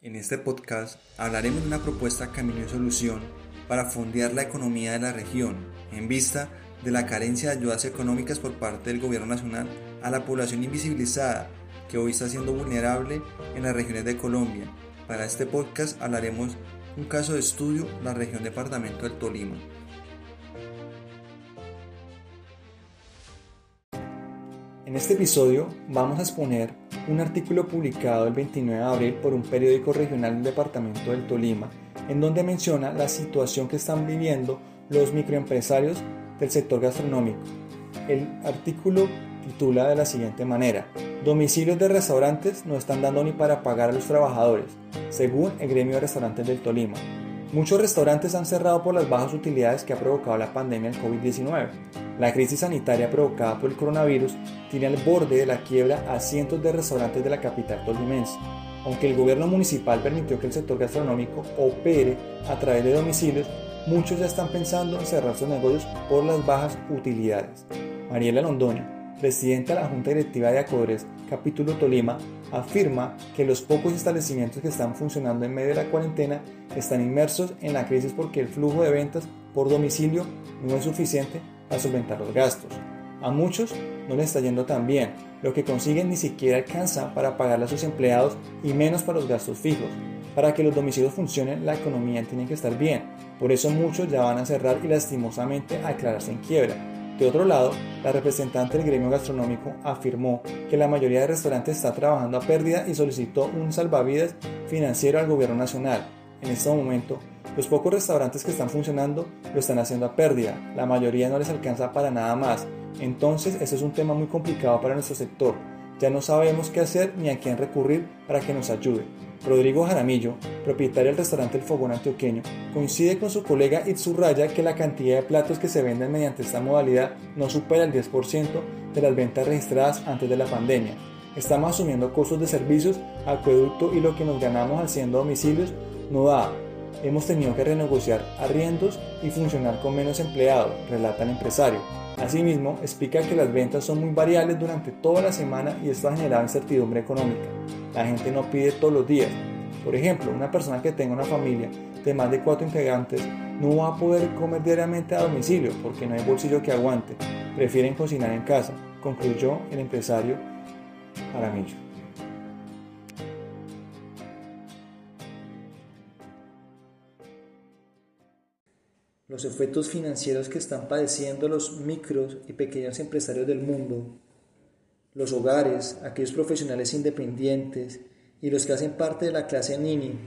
En este podcast hablaremos de una propuesta Camino y Solución para fondear la economía de la región en vista de la carencia de ayudas económicas por parte del gobierno nacional a la población invisibilizada que hoy está siendo vulnerable en las regiones de Colombia. Para este podcast hablaremos un caso de estudio la región departamento del Tolima. En este episodio vamos a exponer un artículo publicado el 29 de abril por un periódico regional del departamento del Tolima, en donde menciona la situación que están viviendo los microempresarios del sector gastronómico. El artículo titula de la siguiente manera, Domicilios de restaurantes no están dando ni para pagar a los trabajadores, según el gremio de restaurantes del Tolima. Muchos restaurantes han cerrado por las bajas utilidades que ha provocado la pandemia del COVID-19. La crisis sanitaria provocada por el coronavirus tiene al borde de la quiebra a cientos de restaurantes de la capital tolimense. Aunque el gobierno municipal permitió que el sector gastronómico opere a través de domicilios, muchos ya están pensando en cerrar sus negocios por las bajas utilidades. Mariela Londoño, presidenta de la Junta Directiva de Acodres, capítulo Tolima, afirma que los pocos establecimientos que están funcionando en medio de la cuarentena están inmersos en la crisis porque el flujo de ventas por domicilio no es suficiente para solventar los gastos. A muchos no les está yendo tan bien, lo que consiguen ni siquiera alcanza para pagarle a sus empleados y menos para los gastos fijos. Para que los domicilios funcionen, la economía tiene que estar bien, por eso muchos ya van a cerrar y lastimosamente a declararse en quiebra. De otro lado, la representante del gremio gastronómico afirmó que la mayoría de restaurantes está trabajando a pérdida y solicitó un salvavidas financiero al gobierno nacional. En este momento, los pocos restaurantes que están funcionando lo están haciendo a pérdida, la mayoría no les alcanza para nada más. Entonces, este es un tema muy complicado para nuestro sector. Ya no sabemos qué hacer ni a quién recurrir para que nos ayude. Rodrigo Jaramillo, propietario del restaurante El Fogón Antioqueño, coincide con su colega Itzurraya que la cantidad de platos que se venden mediante esta modalidad no supera el 10% de las ventas registradas antes de la pandemia. Estamos asumiendo costos de servicios, acueducto y lo que nos ganamos haciendo domicilios no da. Hemos tenido que renegociar arriendos y funcionar con menos empleados, relata el empresario. Asimismo, explica que las ventas son muy variables durante toda la semana y esto ha generado incertidumbre económica. La gente no pide todos los días. Por ejemplo, una persona que tenga una familia de más de cuatro integrantes no va a poder comer diariamente a domicilio porque no hay bolsillo que aguante. Prefieren cocinar en casa, concluyó el empresario Aramillo. Los efectos financieros que están padeciendo los micros y pequeños empresarios del mundo los hogares, aquellos profesionales independientes y los que hacen parte de la clase NINI,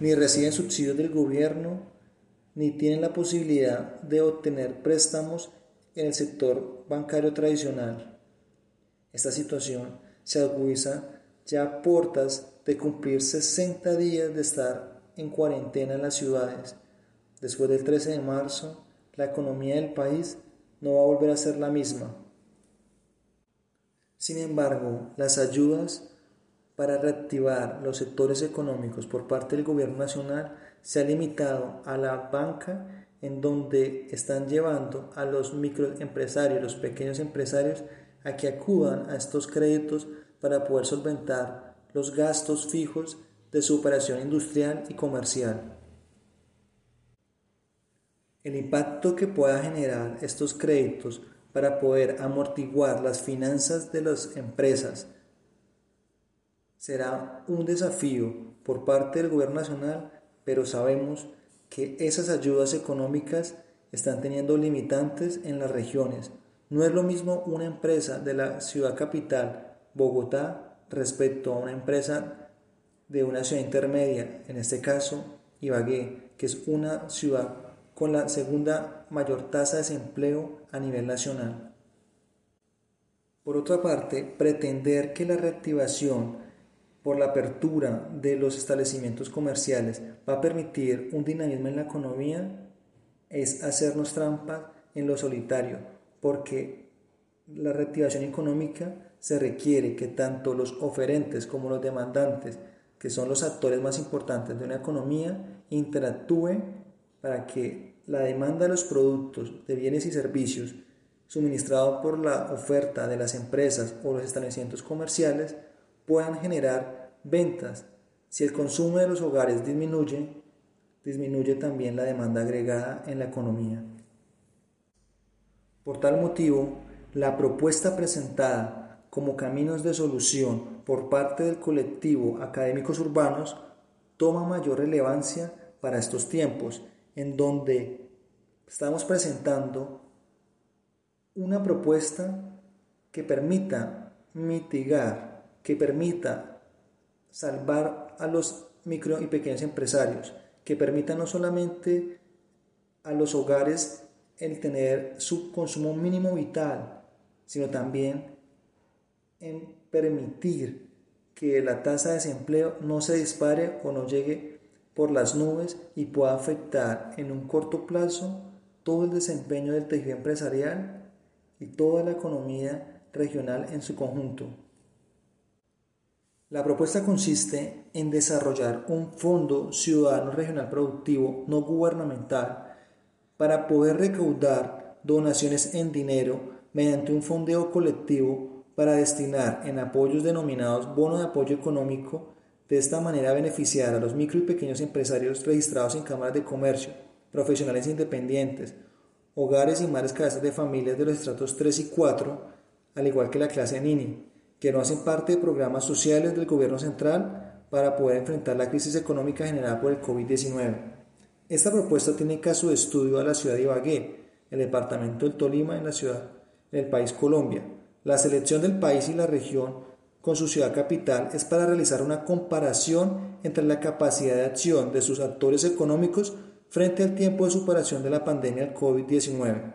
ni reciben subsidios del gobierno, ni tienen la posibilidad de obtener préstamos en el sector bancario tradicional. Esta situación se agudiza ya a portas de cumplir 60 días de estar en cuarentena en las ciudades. Después del 13 de marzo, la economía del país no va a volver a ser la misma. Sin embargo, las ayudas para reactivar los sectores económicos por parte del gobierno nacional se ha limitado a la banca en donde están llevando a los microempresarios, los pequeños empresarios, a que acudan a estos créditos para poder solventar los gastos fijos de su operación industrial y comercial. El impacto que pueda generar estos créditos para poder amortiguar las finanzas de las empresas será un desafío por parte del gobierno nacional, pero sabemos que esas ayudas económicas están teniendo limitantes en las regiones. No es lo mismo una empresa de la ciudad capital, Bogotá, respecto a una empresa de una ciudad intermedia, en este caso Ibagué, que es una ciudad con la segunda mayor tasa de desempleo a nivel nacional. Por otra parte, pretender que la reactivación por la apertura de los establecimientos comerciales va a permitir un dinamismo en la economía es hacernos trampa en lo solitario, porque la reactivación económica se requiere que tanto los oferentes como los demandantes, que son los actores más importantes de una economía, interactúen para que la demanda de los productos, de bienes y servicios suministrados por la oferta de las empresas o los establecimientos comerciales puedan generar ventas Si el consumo de los hogares disminuye, disminuye también la demanda agregada en la economía. Por tal motivo, la propuesta presentada como caminos de solución por parte del colectivo Académicos Urbanos toma mayor relevancia para estos tiempos, en donde estamos presentando una propuesta que permita mitigar, que permita salvar a los micro y pequeños empresarios, que permita no solamente a los hogares el tener su consumo mínimo vital, sino también en permitir que la tasa de desempleo no se dispare o no llegue por las nubes y pueda afectar en un corto plazo todo el desempeño del tejido empresarial y toda la economía regional en su conjunto. La propuesta consiste en desarrollar un Fondo Ciudadano Regional Productivo no gubernamental para poder recaudar donaciones en dinero mediante un fondeo colectivo para destinar en apoyos denominados bono de apoyo económico, de esta manera beneficiar a los micro y pequeños empresarios registrados en cámaras de comercio, profesionales independientes, hogares y madres cabezas de familias de los estratos 3 y 4, al igual que la clase NINI, que no hacen parte de programas sociales del gobierno central para poder enfrentar la crisis económica generada por el COVID-19. Esta propuesta tiene caso de estudio a la ciudad de Ibagué, el departamento del Tolima en la ciudad, en el país Colombia. La selección del país y la región con su ciudad capital es para realizar una comparación entre la capacidad de acción de sus actores económicos frente al tiempo de superación de la pandemia del COVID-19.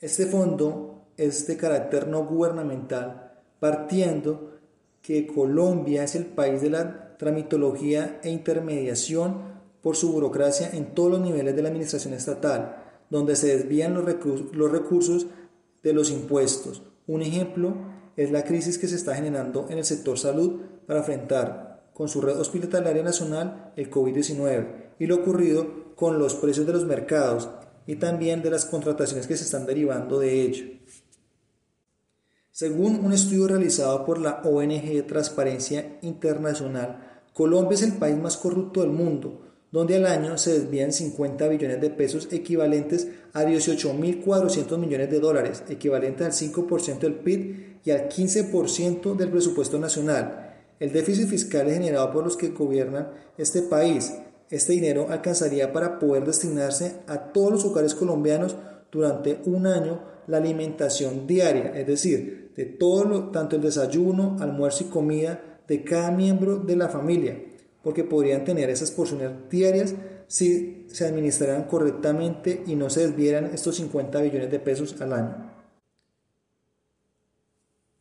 Este fondo es de carácter no gubernamental, partiendo que Colombia es el país de la tramitología e intermediación por su burocracia en todos los niveles de la administración estatal, donde se desvían los, recursos de los impuestos. Un ejemplo es la crisis que se está generando en el sector salud para enfrentar con su red hospitalaria nacional el COVID-19 y lo ocurrido con los precios de los mercados y también de las contrataciones que se están derivando de ello. Según un estudio realizado por la ONG Transparencia Internacional, Colombia es el país más corrupto del mundo, donde al año se desvían 50 billones de pesos equivalentes a 18.400 millones de dólares, equivalentes al 5% del PIB y al 15% del presupuesto nacional. El déficit fiscal es generado por los que gobiernan este país este dinero alcanzaría para poder destinarse a todos los hogares colombianos durante un año la alimentación diaria, es decir, de todo lo, tanto el desayuno, almuerzo y comida de cada miembro de la familia, porque podrían tener esas porciones diarias si se administraran correctamente y no se desvieran estos 50 billones de pesos al año.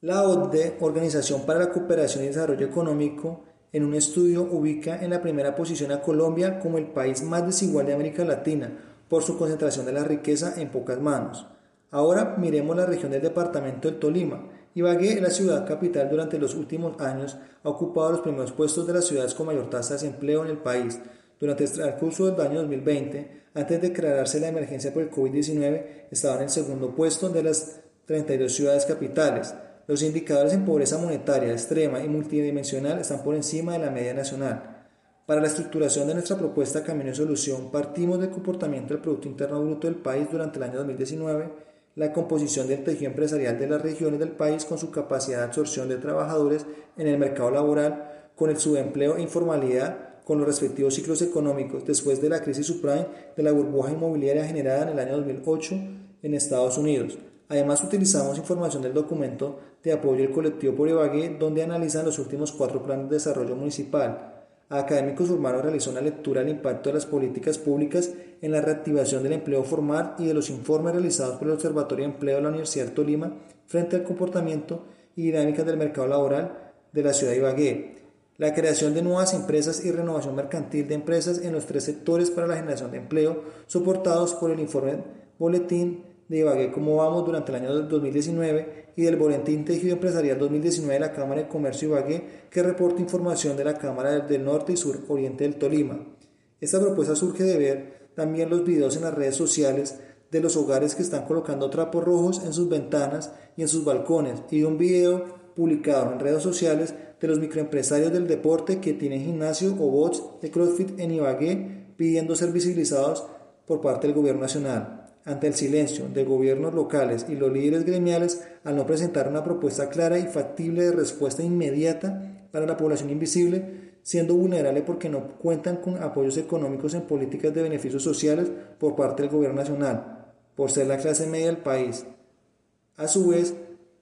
La OCDE, Organización para la Cooperación y Desarrollo Económico, en un estudio ubica en la primera posición a Colombia como el país más desigual de América Latina por su concentración de la riqueza en pocas manos. Ahora miremos la región del departamento del Tolima. Ibagué, la ciudad capital, durante los últimos años ha ocupado los primeros puestos de las ciudades con mayor tasa de desempleo en el país. Durante el curso del año 2020, antes de declararse la emergencia por el COVID-19, estaba en el segundo puesto de las 32 ciudades capitales. Los indicadores en pobreza monetaria extrema y multidimensional están por encima de la media nacional. Para la estructuración de nuestra propuesta Camino de Solución, partimos del comportamiento del Producto Interno Bruto del país durante el año 2019, la composición del tejido empresarial de las regiones del país con su capacidad de absorción de trabajadores en el mercado laboral, con el subempleo e informalidad, con los respectivos ciclos económicos después de la crisis subprime de la burbuja inmobiliaria generada en el año 2008 en Estados Unidos, Además utilizamos información del documento de apoyo del colectivo por Ibagué, donde analizan los últimos cuatro planes de desarrollo municipal. Académicos Urbanos realizó una lectura del impacto de las políticas públicas en la reactivación del empleo formal y de los informes realizados por el Observatorio de Empleo de la Universidad de Tolima frente al comportamiento y dinámicas del mercado laboral de la ciudad de Ibagué. La creación de nuevas empresas y renovación mercantil de empresas en los tres sectores para la generación de empleo, soportados por el informe Boletín de Ibagué cómo vamos durante el año 2019 y del Boletín Tejido Empresarial 2019 de la Cámara de Comercio Ibagué que reporta información de la Cámara del Norte y Sur Oriente del Tolima. Esta propuesta surge de ver también los videos en las redes sociales de los hogares que están colocando trapos rojos en sus ventanas y en sus balcones y de un video publicado en redes sociales de los microempresarios del deporte que tienen gimnasio o bots de CrossFit en Ibagué pidiendo ser visibilizados por parte del gobierno nacional. Ante el silencio de gobiernos locales y los líderes gremiales al no presentar una propuesta clara y factible de respuesta inmediata para la población invisible, siendo vulnerable porque no cuentan con apoyos económicos en políticas de beneficios sociales por parte del gobierno nacional, por ser la clase media del país. A su vez,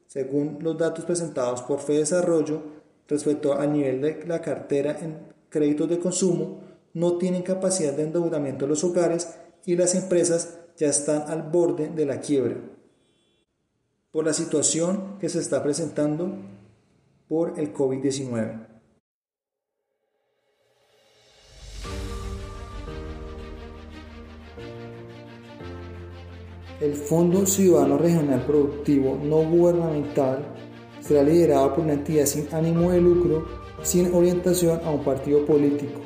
según los datos presentados por Desarrollo, respecto al nivel de la cartera en créditos de consumo, no tienen capacidad de endeudamiento de los hogares y las empresas ya están al borde de la quiebra por la situación que se está presentando por el COVID-19. El Fondo Ciudadano Regional Productivo No Gubernamental será liderado por una entidad sin ánimo de lucro, sin orientación a un partido político,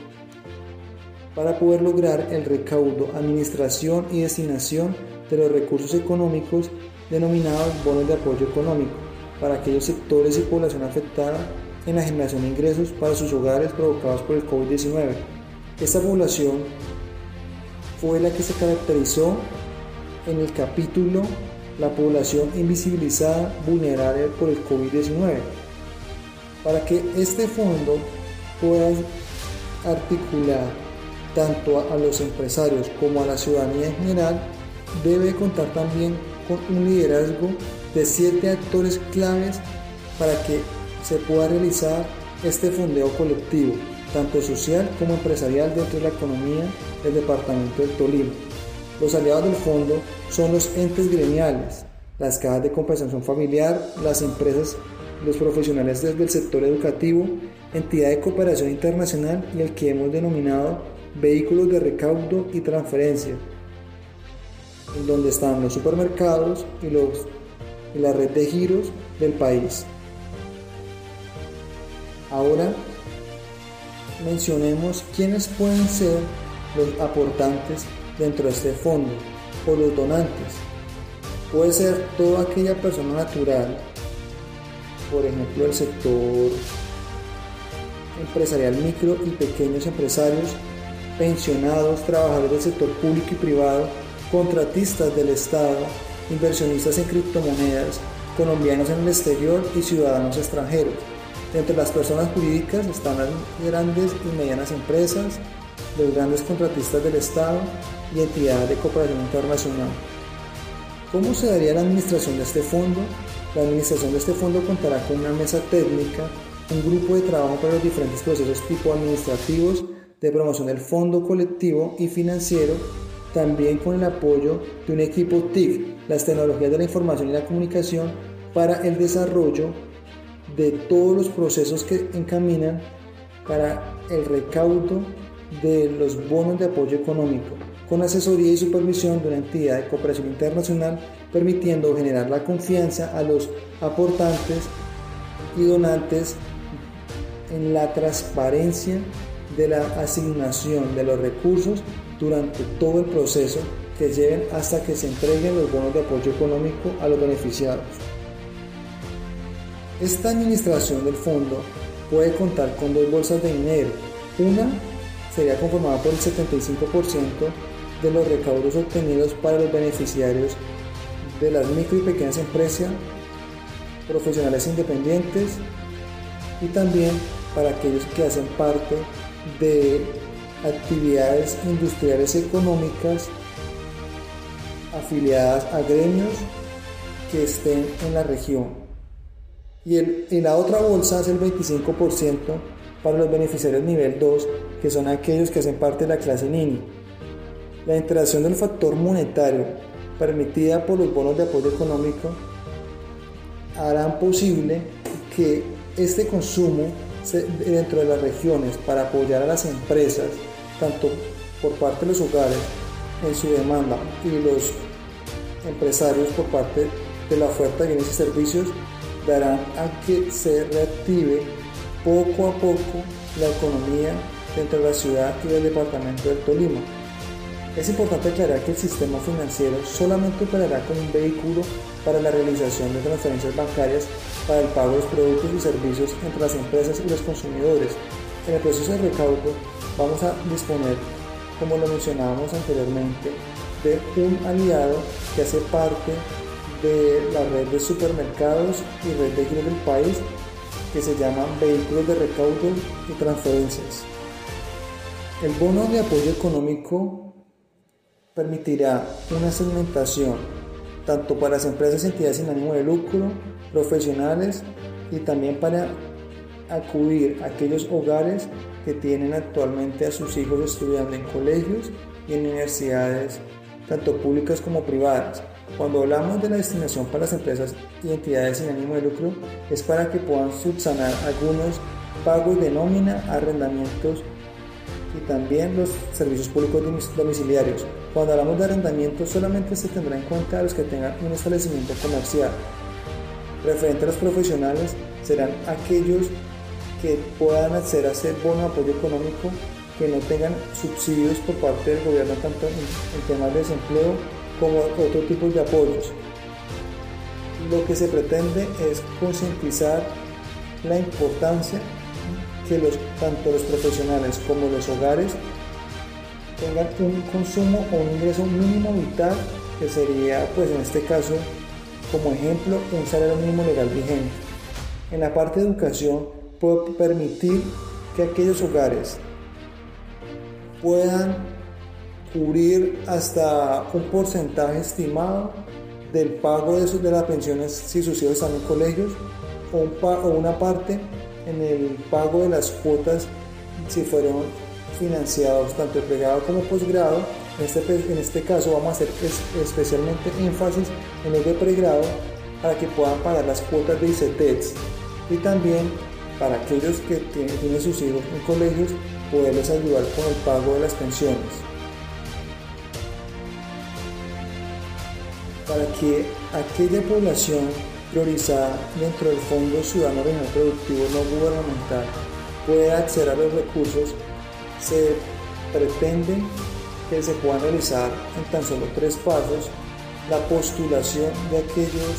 para poder lograr el recaudo, administración y destinación de los recursos económicos denominados bonos de apoyo económico para aquellos sectores y población afectada en la generación de ingresos para sus hogares provocados por el COVID-19. Esta población fue la que se caracterizó en el capítulo La población invisibilizada vulnerable por el COVID-19. Para que este fondo pueda articular tanto a los empresarios como a la ciudadanía en general, debe contar también con un liderazgo de siete actores claves para que se pueda realizar este fondeo colectivo, tanto social como empresarial dentro de la economía del departamento del Tolima. Los aliados del fondo son los entes gremiales, las cajas de compensación familiar, las empresas, los profesionales desde el sector educativo, entidad de cooperación internacional y el que hemos denominado vehículos de recaudo y transferencia, en donde están los supermercados y, los, y la red de giros del país. Ahora mencionemos quiénes pueden ser los aportantes dentro de este fondo o los donantes. Puede ser toda aquella persona natural, por ejemplo el sector empresarial micro y pequeños empresarios, pensionados, trabajadores del sector público y privado, contratistas del Estado, inversionistas en criptomonedas, colombianos en el exterior y ciudadanos extranjeros. Entre las personas jurídicas están las grandes y medianas empresas, los grandes contratistas del Estado y entidades de cooperación internacional. ¿Cómo se daría la administración de este fondo? La administración de este fondo contará con una mesa técnica, un grupo de trabajo para los diferentes procesos tipo administrativos, de promoción del fondo colectivo y financiero, también con el apoyo de un equipo TIC, las tecnologías de la información y la comunicación, para el desarrollo de todos los procesos que encaminan para el recaudo de los bonos de apoyo económico, con asesoría y supervisión de una entidad de cooperación internacional, permitiendo generar la confianza a los aportantes y donantes en la transparencia de la asignación de los recursos durante todo el proceso que lleven hasta que se entreguen los bonos de apoyo económico a los beneficiados. Esta administración del fondo puede contar con dos bolsas de dinero. Una sería conformada por el 75% de los recaudos obtenidos para los beneficiarios de las micro y pequeñas empresas, profesionales independientes y también para aquellos que hacen parte de actividades industriales económicas afiliadas a gremios que estén en la región. Y, el, la otra bolsa es el 25% para los beneficiarios nivel 2, que son aquellos que hacen parte de la clase NINI. La interacción del factor monetario permitida por los bonos de apoyo económico harán posible que este consumo dentro de las regiones para apoyar a las empresas, tanto por parte de los hogares en su demanda y los empresarios por parte de la oferta de bienes y servicios, darán a que se reactive poco a poco la economía dentro de la ciudad y del departamento del Tolima. Es importante aclarar que el sistema financiero solamente operará como un vehículo para la realización de transferencias bancarias para el pago de los productos y servicios entre las empresas y los consumidores. En el proceso de recaudo vamos a disponer, como lo mencionábamos anteriormente, de un aliado que hace parte de la red de supermercados y red de giros del país que se llama vehículos de recaudo y transferencias. El bono de apoyo económico permitirá una segmentación tanto para las empresas y entidades sin ánimo de lucro, profesionales y también para acudir a aquellos hogares que tienen actualmente a sus hijos estudiando en colegios y en universidades tanto públicas como privadas. Cuando hablamos de la destinación para las empresas y entidades sin ánimo de lucro, es para que puedan subsanar algunos pagos de nómina, arrendamientos y también los servicios públicos domiciliarios. Cuando hablamos de arrendamiento, solamente se tendrá en cuenta los que tengan un establecimiento comercial. Referente a los profesionales, serán aquellos que puedan acceder a ese bono apoyo económico que no tengan subsidios por parte del gobierno tanto en, temas de desempleo como otro tipo de apoyos. Lo que se pretende es concientizar la importancia que tanto los profesionales como los hogares tengan un consumo o un ingreso mínimo vital que sería pues en este caso como ejemplo un salario mínimo legal vigente. En la parte de educación puedo permitir que aquellos hogares puedan cubrir hasta un porcentaje estimado del pago de, de las pensiones si sus hijos están en colegios o, o una parte en el pago de las cuotas si fueron financiados tanto el pregrado como posgrado. En este, en este caso vamos a hacer especialmente énfasis en el de pregrado para que puedan pagar las cuotas de ICETEX y también para aquellos que tienen, tienen sus hijos en colegios poderles ayudar con el pago de las pensiones. Para que aquella población priorizada dentro del Fondo Ciudadano Regional Productivo No Gubernamental pueda acceder a los recursos, se pretende que se puedan realizar en tan solo tres pasos la postulación de aquellos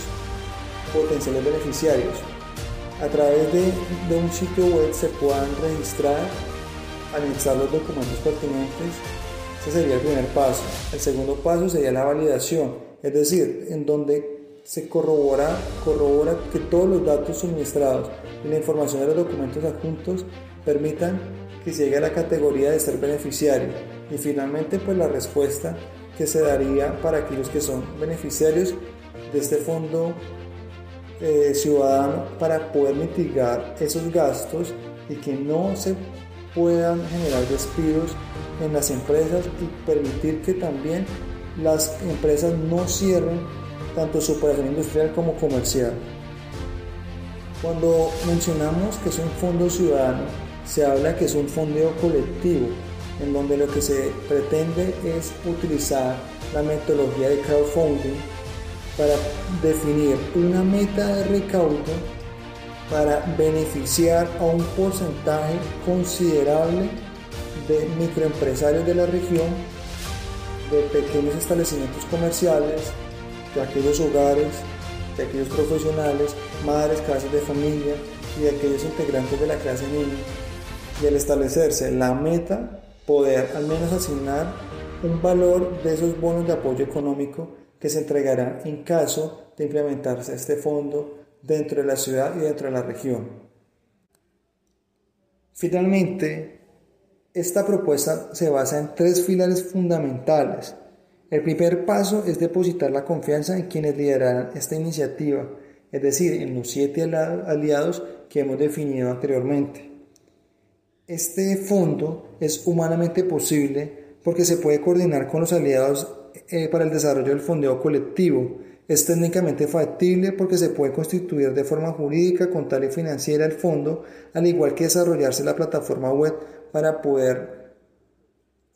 potenciales beneficiarios. A través de, de un sitio web se puedan registrar anexar los documentos pertinentes, ese sería el primer paso. El segundo paso sería la validación, es decir, en donde se corrobora, corrobora que todos los datos suministrados y la información de los documentos adjuntos permitan que llegue a la categoría de ser beneficiario. Y finalmente, pues la respuesta que se daría para aquellos que son beneficiarios de este fondo eh, ciudadano para poder mitigar esos gastos y que no se puedan generar despidos en las empresas y permitir que también las empresas no cierren tanto su operación industrial como comercial. Cuando mencionamos que es un fondo ciudadano, se habla que es un fondeo colectivo, en donde lo que se pretende es utilizar la metodología de crowdfunding para definir una meta de recaudo para beneficiar a un porcentaje considerable de microempresarios de la región, de pequeños establecimientos comerciales, de aquellos hogares, de aquellos profesionales, madres, casas de familia y de aquellos integrantes de la clase niña. Y al establecerse la meta, poder al menos asignar un valor de esos bonos de apoyo económico que se entregará en caso de implementarse este fondo dentro de la ciudad y dentro de la región. Finalmente, esta propuesta se basa en tres pilares fundamentales. El primer paso es depositar la confianza en quienes liderarán esta iniciativa, es decir, en los siete aliados que hemos definido anteriormente. Este fondo es humanamente posible porque se puede coordinar con los aliados eh, para el desarrollo del fondeo colectivo, es técnicamente factible porque se puede constituir de forma jurídica, contable y financiera el fondo, al igual que desarrollarse la plataforma web para poder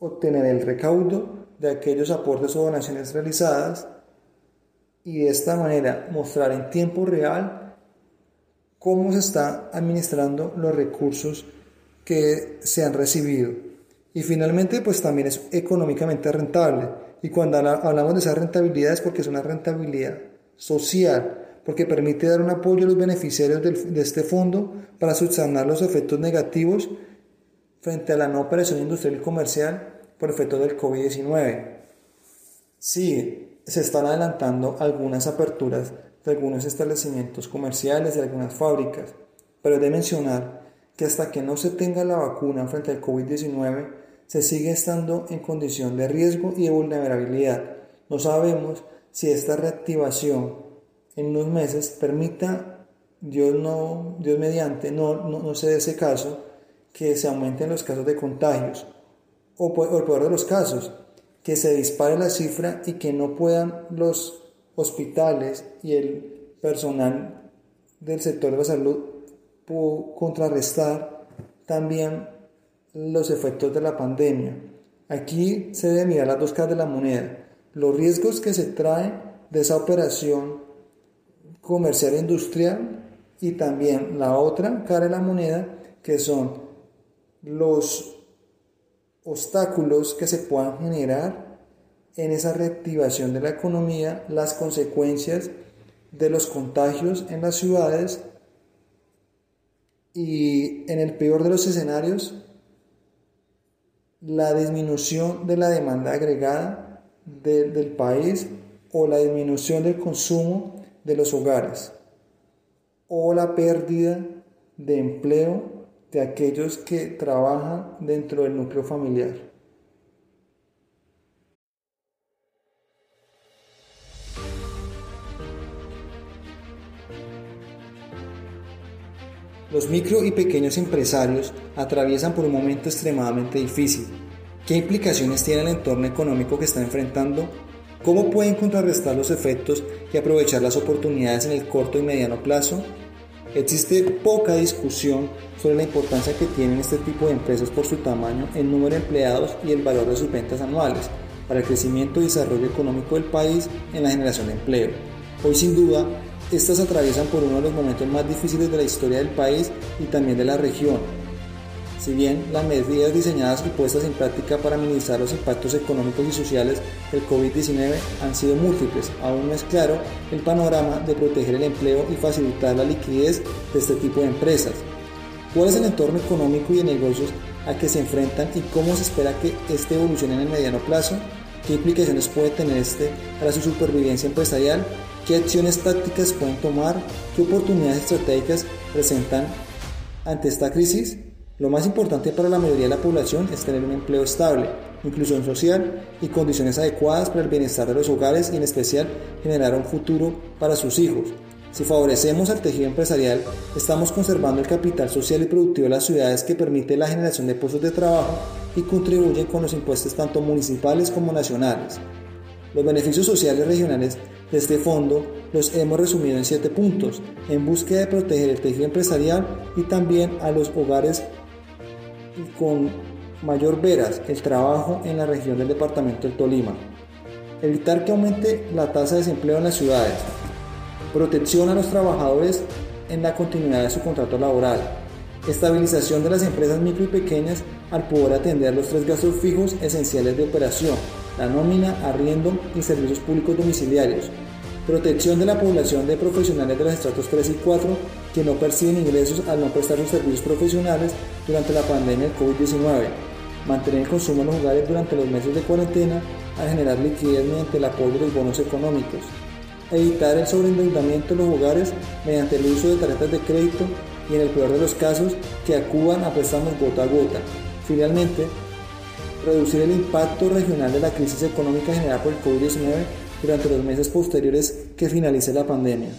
obtener el recaudo de aquellos aportes o donaciones realizadas y de esta manera mostrar en tiempo real cómo se están administrando los recursos que se han recibido. Y finalmente, pues también es económicamente rentable. Y cuando hablamos de esa rentabilidad es porque es una rentabilidad social, porque permite dar un apoyo a los beneficiarios de este fondo para subsanar los efectos negativos frente a la no operación industrial y comercial por efecto del COVID-19. Sí, se están adelantando algunas aperturas de algunos establecimientos comerciales, de algunas fábricas, pero de mencionar que hasta que no se tenga la vacuna frente al COVID-19, se sigue estando en condición de riesgo y de vulnerabilidad. No sabemos si esta reactivación en unos meses permita, Dios, no, Dios mediante, no, no, se dé ese caso, que se aumenten los casos de contagios, o, o el peor de los casos, que se dispare la cifra y que no puedan los hospitales y el personal del sector de la salud contrarrestar también los efectos de la pandemia. Aquí se debe mirar las dos caras de la moneda, los riesgos que se traen de esa operación comercial e industrial y también la otra cara de la moneda que son los obstáculos que se puedan generar en esa reactivación de la economía, las consecuencias de los contagios en las ciudades y en el peor de los escenarios la disminución de la demanda agregada del país o la disminución del consumo de los hogares o la pérdida de empleo de aquellos que trabajan dentro del núcleo familiar. Los micro y pequeños empresarios atraviesan por un momento extremadamente difícil. ¿Qué implicaciones tiene el entorno económico que está enfrentando? ¿Cómo pueden contrarrestar los efectos y aprovechar las oportunidades en el corto y mediano plazo? Existe poca discusión sobre la importancia que tienen este tipo de empresas por su tamaño, el número de empleados y el valor de sus ventas anuales para el crecimiento y desarrollo económico del país en la generación de empleo. Hoy sin duda estas atraviesan por uno de los momentos más difíciles de la historia del país y también de la región. Si bien las medidas diseñadas y puestas en práctica para minimizar los impactos económicos y sociales del COVID-19 han sido múltiples, aún no es claro el panorama de proteger el empleo y facilitar la liquidez de este tipo de empresas. ¿Cuál es el entorno económico y de negocios a que se enfrentan y cómo se espera que este evolucione en el mediano plazo? ¿Qué implicaciones puede tener este para su supervivencia empresarial qué acciones tácticas pueden tomar, qué oportunidades estratégicas presentan ante esta crisis. Lo más importante para la mayoría de la población es tener un empleo estable, inclusión social y condiciones adecuadas para el bienestar de los hogares y en especial generar un futuro para sus hijos. Si favorecemos al tejido empresarial, estamos conservando el capital social y productivo de las ciudades que permite la generación de puestos de trabajo y contribuyen con los impuestos tanto municipales como nacionales. Los beneficios sociales regionales de este fondo los hemos resumido en siete puntos, en búsqueda de proteger el tejido empresarial y también a los hogares con mayor veras el trabajo en la región del departamento del Tolima. Evitar que aumente la tasa de desempleo en las ciudades. Protección a los trabajadores en la continuidad de su contrato laboral. Estabilización de las empresas micro y pequeñas al poder atender los tres gastos fijos esenciales de operación la nómina, arriendo y servicios públicos domiciliarios, protección de la población de profesionales de los estratos 3 y 4 que no perciben ingresos al no prestar sus servicios profesionales durante la pandemia del COVID-19, mantener el consumo en los hogares durante los meses de cuarentena al generar liquidez mediante el apoyo de los bonos económicos, evitar el sobreendeudamiento de los hogares mediante el uso de tarjetas de crédito y en el peor de los casos que acudan a préstamos gota a gota. Finalmente, reducir el impacto regional de la crisis económica generada por el COVID-19 durante los meses posteriores que finalice la pandemia.